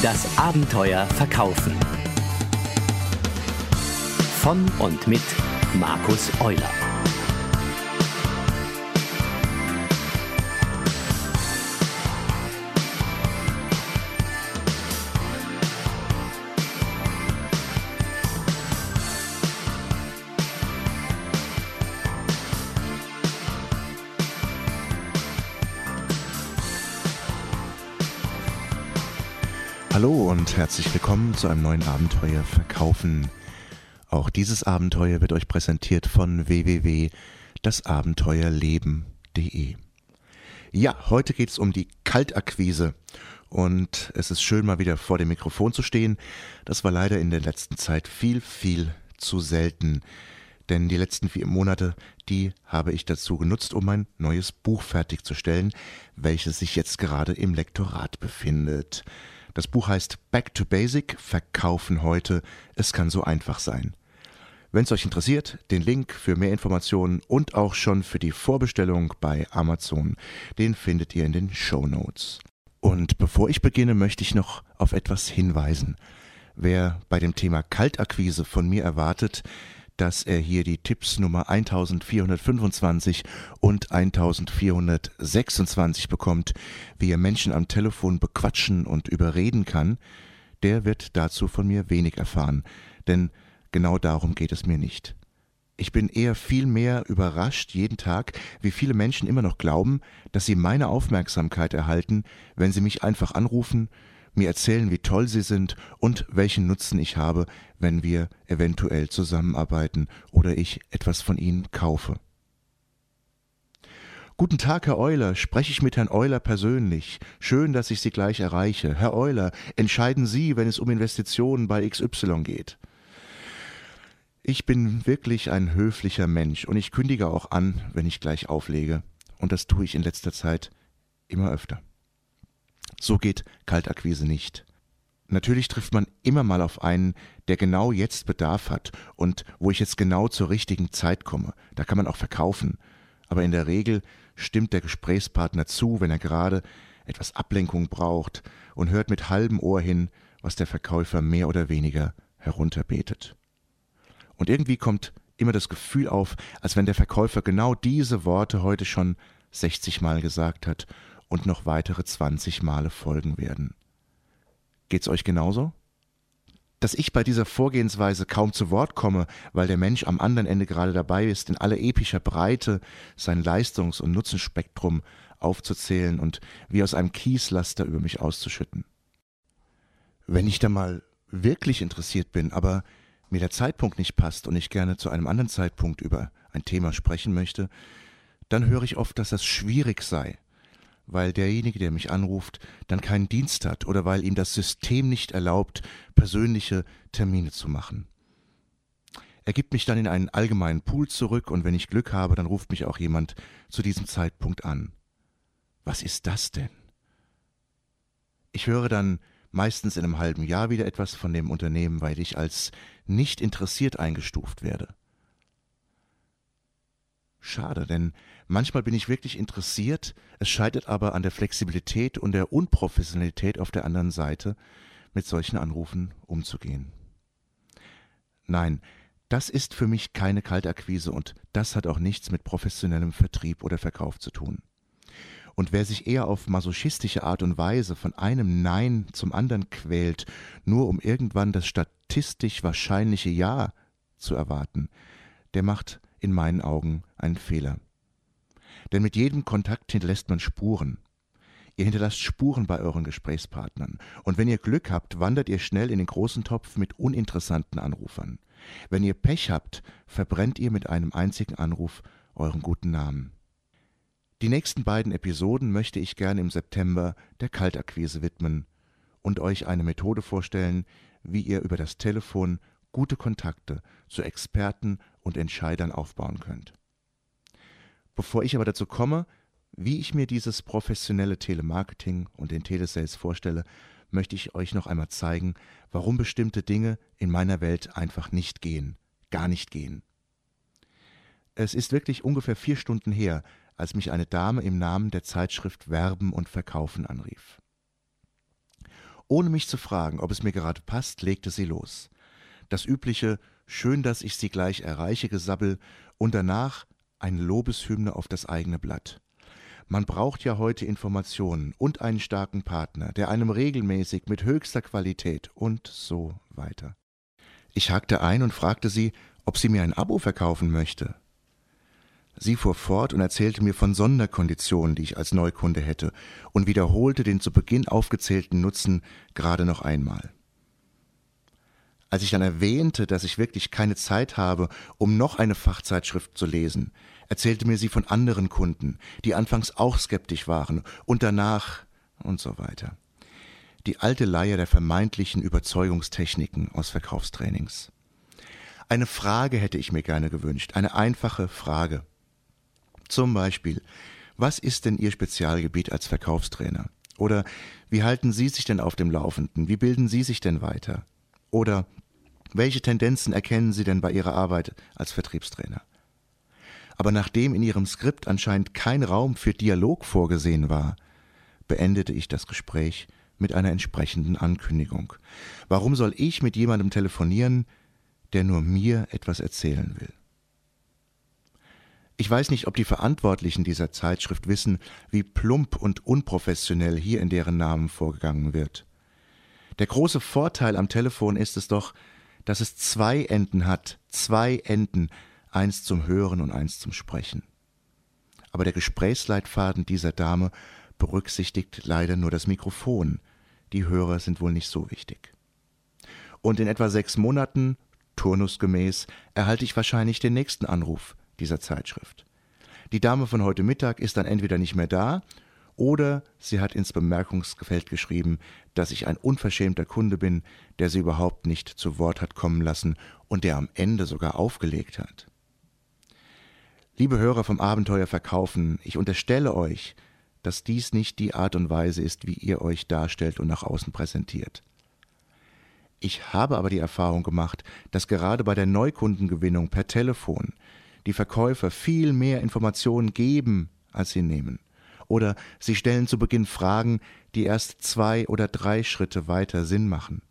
Das Abenteuer Verkaufen. Von und mit Markus Euler. Hallo und herzlich willkommen zu einem neuen Abenteuer Verkaufen. Auch dieses Abenteuer wird euch präsentiert von www.dasabenteuerleben.de. Ja, heute geht es um die Kaltakquise und es ist schön mal wieder vor dem Mikrofon zu stehen. Das war leider in der letzten Zeit viel, viel zu selten. Denn die letzten vier Monate, die habe ich dazu genutzt, um mein neues Buch fertigzustellen, welches sich jetzt gerade im Lektorat befindet. Das Buch heißt Back to Basic, Verkaufen heute. Es kann so einfach sein. Wenn es euch interessiert, den Link für mehr Informationen und auch schon für die Vorbestellung bei Amazon, den findet ihr in den Show Notes. Und bevor ich beginne, möchte ich noch auf etwas hinweisen. Wer bei dem Thema Kaltakquise von mir erwartet, dass er hier die Tipps Nummer 1425 und 1426 bekommt, wie er Menschen am Telefon bequatschen und überreden kann, der wird dazu von mir wenig erfahren, denn genau darum geht es mir nicht. Ich bin eher viel mehr überrascht jeden Tag, wie viele Menschen immer noch glauben, dass sie meine Aufmerksamkeit erhalten, wenn sie mich einfach anrufen, mir erzählen, wie toll sie sind und welchen Nutzen ich habe, wenn wir eventuell zusammenarbeiten oder ich etwas von ihnen kaufe. Guten Tag, Herr Euler. Spreche ich mit Herrn Euler persönlich? Schön, dass ich Sie gleich erreiche. Herr Euler, entscheiden Sie, wenn es um Investitionen bei XY geht. Ich bin wirklich ein höflicher Mensch und ich kündige auch an, wenn ich gleich auflege. Und das tue ich in letzter Zeit immer öfter. So geht Kaltakquise nicht. Natürlich trifft man immer mal auf einen, der genau jetzt Bedarf hat und wo ich jetzt genau zur richtigen Zeit komme. Da kann man auch verkaufen. Aber in der Regel stimmt der Gesprächspartner zu, wenn er gerade etwas Ablenkung braucht und hört mit halbem Ohr hin, was der Verkäufer mehr oder weniger herunterbetet. Und irgendwie kommt immer das Gefühl auf, als wenn der Verkäufer genau diese Worte heute schon 60 Mal gesagt hat und noch weitere 20 Male folgen werden. Geht's euch genauso? Dass ich bei dieser Vorgehensweise kaum zu Wort komme, weil der Mensch am anderen Ende gerade dabei ist, in aller epischer Breite sein Leistungs- und Nutzenspektrum aufzuzählen und wie aus einem Kieslaster über mich auszuschütten. Wenn ich da mal wirklich interessiert bin, aber mir der Zeitpunkt nicht passt und ich gerne zu einem anderen Zeitpunkt über ein Thema sprechen möchte, dann höre ich oft, dass das schwierig sei, weil derjenige, der mich anruft, dann keinen Dienst hat oder weil ihm das System nicht erlaubt, persönliche Termine zu machen. Er gibt mich dann in einen allgemeinen Pool zurück und wenn ich Glück habe, dann ruft mich auch jemand zu diesem Zeitpunkt an. Was ist das denn? Ich höre dann meistens in einem halben Jahr wieder etwas von dem Unternehmen, weil ich als nicht interessiert eingestuft werde. Schade, denn manchmal bin ich wirklich interessiert, es scheitert aber an der Flexibilität und der Unprofessionalität auf der anderen Seite, mit solchen Anrufen umzugehen. Nein, das ist für mich keine Kaltakquise und das hat auch nichts mit professionellem Vertrieb oder Verkauf zu tun. Und wer sich eher auf masochistische Art und Weise von einem Nein zum anderen quält, nur um irgendwann das statistisch wahrscheinliche Ja zu erwarten, der macht in meinen Augen ein Fehler. Denn mit jedem Kontakt hinterlässt man Spuren. Ihr hinterlasst Spuren bei euren Gesprächspartnern. Und wenn ihr Glück habt, wandert ihr schnell in den großen Topf mit uninteressanten Anrufern. Wenn ihr Pech habt, verbrennt ihr mit einem einzigen Anruf euren guten Namen. Die nächsten beiden Episoden möchte ich gerne im September der Kaltakquise widmen und euch eine Methode vorstellen, wie ihr über das Telefon gute Kontakte zu Experten und Entscheidern aufbauen könnt. Bevor ich aber dazu komme, wie ich mir dieses professionelle Telemarketing und den Telesales vorstelle, möchte ich euch noch einmal zeigen, warum bestimmte Dinge in meiner Welt einfach nicht gehen, gar nicht gehen. Es ist wirklich ungefähr vier Stunden her, als mich eine Dame im Namen der Zeitschrift Werben und Verkaufen anrief. Ohne mich zu fragen, ob es mir gerade passt, legte sie los. Das übliche Schön, dass ich Sie gleich erreiche Gesabbel und danach ein Lobeshymne auf das eigene Blatt. Man braucht ja heute Informationen und einen starken Partner, der einem regelmäßig mit höchster Qualität und so weiter. Ich hakte ein und fragte sie, ob sie mir ein Abo verkaufen möchte. Sie fuhr fort und erzählte mir von Sonderkonditionen, die ich als Neukunde hätte, und wiederholte den zu Beginn aufgezählten Nutzen gerade noch einmal. Als ich dann erwähnte, dass ich wirklich keine Zeit habe, um noch eine Fachzeitschrift zu lesen, erzählte mir sie von anderen Kunden, die anfangs auch skeptisch waren und danach und so weiter. Die alte Leier der vermeintlichen Überzeugungstechniken aus Verkaufstrainings. Eine Frage hätte ich mir gerne gewünscht, eine einfache Frage. Zum Beispiel, was ist denn Ihr Spezialgebiet als Verkaufstrainer? Oder wie halten Sie sich denn auf dem Laufenden? Wie bilden Sie sich denn weiter? Oder welche Tendenzen erkennen Sie denn bei Ihrer Arbeit als Vertriebstrainer? Aber nachdem in Ihrem Skript anscheinend kein Raum für Dialog vorgesehen war, beendete ich das Gespräch mit einer entsprechenden Ankündigung. Warum soll ich mit jemandem telefonieren, der nur mir etwas erzählen will? Ich weiß nicht, ob die Verantwortlichen dieser Zeitschrift wissen, wie plump und unprofessionell hier in deren Namen vorgegangen wird. Der große Vorteil am Telefon ist es doch, dass es zwei Enden hat, zwei Enden, eins zum Hören und eins zum Sprechen. Aber der Gesprächsleitfaden dieser Dame berücksichtigt leider nur das Mikrofon, die Hörer sind wohl nicht so wichtig. Und in etwa sechs Monaten, turnusgemäß, erhalte ich wahrscheinlich den nächsten Anruf dieser Zeitschrift. Die Dame von heute Mittag ist dann entweder nicht mehr da oder sie hat ins Bemerkungsfeld geschrieben, dass ich ein unverschämter Kunde bin, der sie überhaupt nicht zu Wort hat kommen lassen und der am Ende sogar aufgelegt hat. Liebe Hörer vom Abenteuer verkaufen, ich unterstelle euch, dass dies nicht die Art und Weise ist, wie ihr euch darstellt und nach außen präsentiert. Ich habe aber die Erfahrung gemacht, dass gerade bei der Neukundengewinnung per Telefon die Verkäufer viel mehr Informationen geben, als sie nehmen oder Sie stellen zu Beginn Fragen, die erst zwei oder drei Schritte weiter Sinn machen.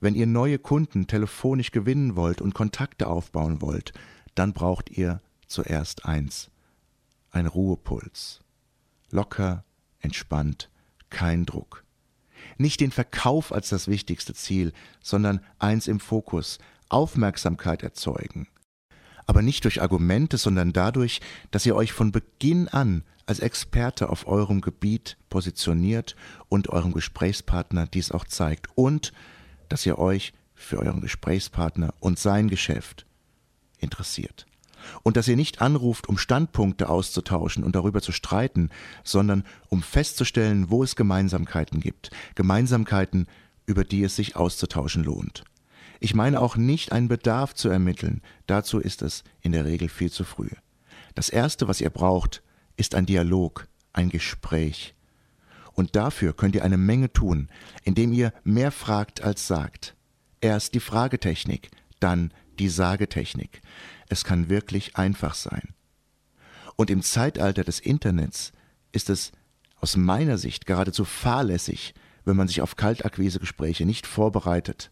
Wenn ihr neue Kunden telefonisch gewinnen wollt und Kontakte aufbauen wollt, dann braucht ihr zuerst eins. Ein Ruhepuls. Locker, entspannt, kein Druck. Nicht den Verkauf als das wichtigste Ziel, sondern eins im Fokus, Aufmerksamkeit erzeugen. Aber nicht durch Argumente, sondern dadurch, dass ihr euch von Beginn an als Experte auf eurem Gebiet positioniert und eurem Gesprächspartner dies auch zeigt und dass ihr euch für euren Gesprächspartner und sein Geschäft interessiert. Und dass ihr nicht anruft, um Standpunkte auszutauschen und darüber zu streiten, sondern um festzustellen, wo es Gemeinsamkeiten gibt. Gemeinsamkeiten, über die es sich auszutauschen lohnt. Ich meine auch nicht einen Bedarf zu ermitteln, dazu ist es in der Regel viel zu früh. Das Erste, was ihr braucht, ist ein Dialog, ein Gespräch. Und dafür könnt ihr eine Menge tun, indem ihr mehr fragt als sagt. Erst die Fragetechnik, dann die Sagetechnik. Es kann wirklich einfach sein. Und im Zeitalter des Internets ist es aus meiner Sicht geradezu fahrlässig, wenn man sich auf Kaltakquisegespräche nicht vorbereitet.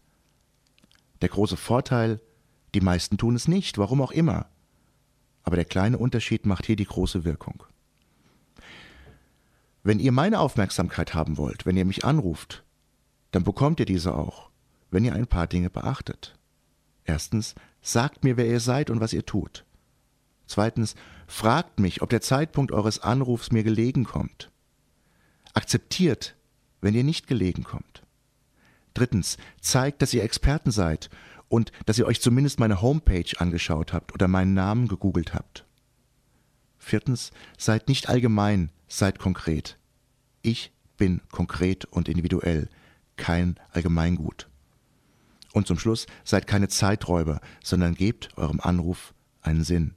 Der große Vorteil, die meisten tun es nicht, warum auch immer. Aber der kleine Unterschied macht hier die große Wirkung. Wenn ihr meine Aufmerksamkeit haben wollt, wenn ihr mich anruft, dann bekommt ihr diese auch, wenn ihr ein paar Dinge beachtet. Erstens, sagt mir, wer ihr seid und was ihr tut. Zweitens, fragt mich, ob der Zeitpunkt eures Anrufs mir gelegen kommt. Akzeptiert, wenn ihr nicht gelegen kommt. Drittens, zeigt, dass ihr Experten seid und dass ihr euch zumindest meine Homepage angeschaut habt oder meinen Namen gegoogelt habt. Viertens, seid nicht allgemein, seid konkret. Ich bin konkret und individuell, kein Allgemeingut. Und zum Schluss, seid keine Zeiträuber, sondern gebt eurem Anruf einen Sinn.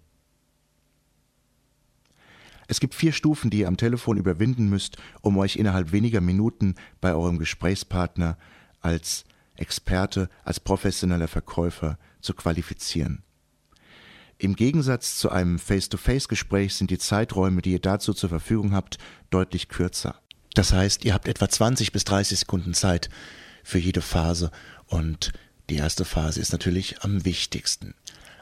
Es gibt vier Stufen, die ihr am Telefon überwinden müsst, um euch innerhalb weniger Minuten bei eurem Gesprächspartner als Experte, als professioneller Verkäufer zu qualifizieren. Im Gegensatz zu einem Face-to-Face-Gespräch sind die Zeiträume, die ihr dazu zur Verfügung habt, deutlich kürzer. Das heißt, ihr habt etwa 20 bis 30 Sekunden Zeit für jede Phase und die erste Phase ist natürlich am wichtigsten.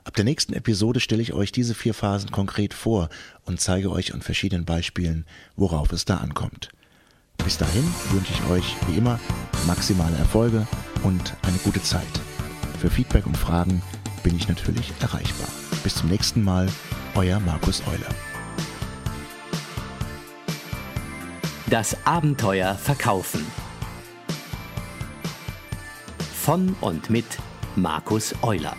Ab der nächsten Episode stelle ich euch diese vier Phasen konkret vor und zeige euch an verschiedenen Beispielen, worauf es da ankommt. Bis dahin wünsche ich euch wie immer maximale Erfolge und eine gute Zeit. Für Feedback und Fragen bin ich natürlich erreichbar. Bis zum nächsten Mal, euer Markus Euler. Das Abenteuer Verkaufen. Von und mit Markus Euler.